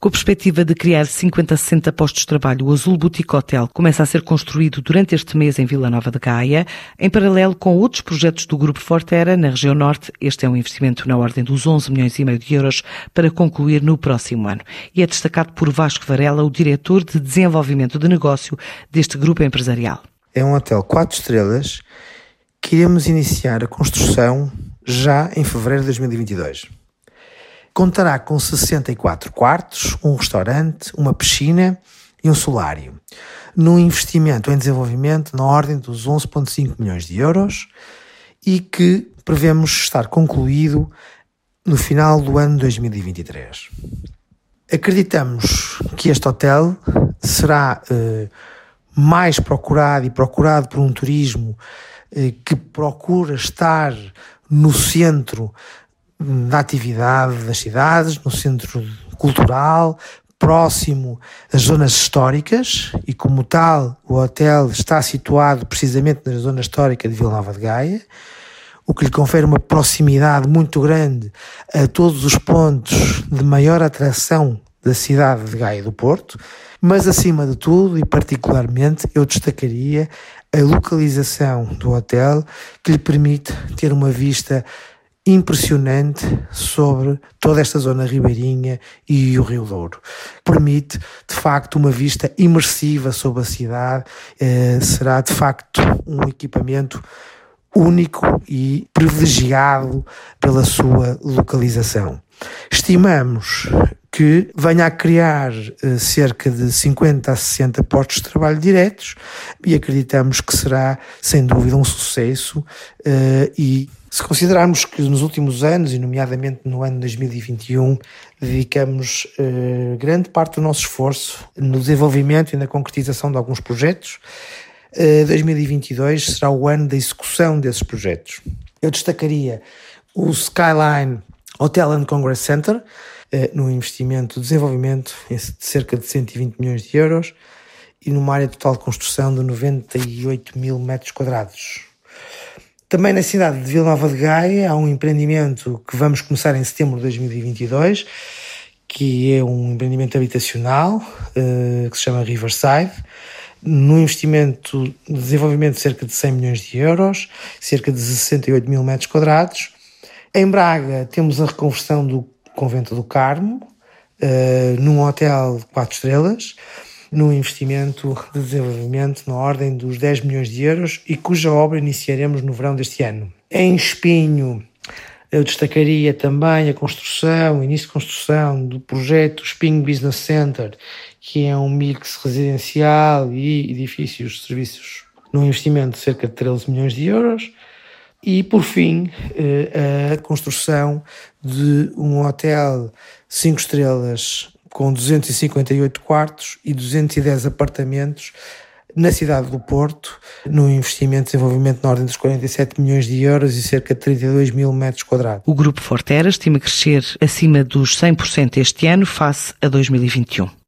Com a perspectiva de criar 50 a 60 postos de trabalho, o Azul Boutique Hotel começa a ser construído durante este mês em Vila Nova de Gaia, em paralelo com outros projetos do Grupo Fortera na região norte. Este é um investimento na ordem dos 11 milhões e meio de euros para concluir no próximo ano. E é destacado por Vasco Varela, o diretor de desenvolvimento de negócio deste grupo empresarial. É um hotel 4 estrelas que iremos iniciar a construção já em fevereiro de 2022. Contará com 64 quartos, um restaurante, uma piscina e um solário, num investimento em desenvolvimento na ordem dos 11,5 milhões de euros e que prevemos estar concluído no final do ano 2023. Acreditamos que este hotel será eh, mais procurado e procurado por um turismo eh, que procura estar no centro da atividade das cidades, no centro cultural, próximo às zonas históricas e, como tal, o hotel está situado precisamente na zona histórica de Vila Nova de Gaia, o que lhe confere uma proximidade muito grande a todos os pontos de maior atração da cidade de Gaia do Porto, mas acima de tudo e particularmente eu destacaria a localização do hotel que lhe permite ter uma vista impressionante sobre toda esta zona ribeirinha e o Rio Douro. Permite, de facto, uma vista imersiva sobre a cidade, eh, será de facto um equipamento único e privilegiado pela sua localização. Estimamos que venha a criar eh, cerca de 50 a 60 postos de trabalho diretos e acreditamos que será, sem dúvida, um sucesso eh, e se considerarmos que nos últimos anos, e nomeadamente no ano 2021, dedicamos eh, grande parte do nosso esforço no desenvolvimento e na concretização de alguns projetos, 2022 será o ano da execução desses projetos. Eu destacaria o Skyline Hotel and Congress Center, eh, no investimento de desenvolvimento de cerca de 120 milhões de euros e numa área total de construção de 98 mil metros quadrados. Também na cidade de Vila Nova de Gaia há um empreendimento que vamos começar em setembro de 2022, que é um empreendimento habitacional eh, que se chama Riverside, num investimento de desenvolvimento de cerca de 100 milhões de euros, cerca de 68 mil metros quadrados. Em Braga temos a reconversão do Convento do Carmo, uh, num hotel 4 estrelas, num investimento de desenvolvimento na ordem dos 10 milhões de euros e cuja obra iniciaremos no verão deste ano. Em Espinho, eu destacaria também a construção, início de construção do projeto Espinho Business Center, que é um mix residencial e edifícios de serviços, num investimento de cerca de 13 milhões de euros. E, por fim, eh, a construção de um hotel 5 estrelas com 258 quartos e 210 apartamentos na cidade do Porto, no investimento de desenvolvimento na ordem dos 47 milhões de euros e cerca de 32 mil metros quadrados. O Grupo Fortera estima crescer acima dos 100% este ano face a 2021.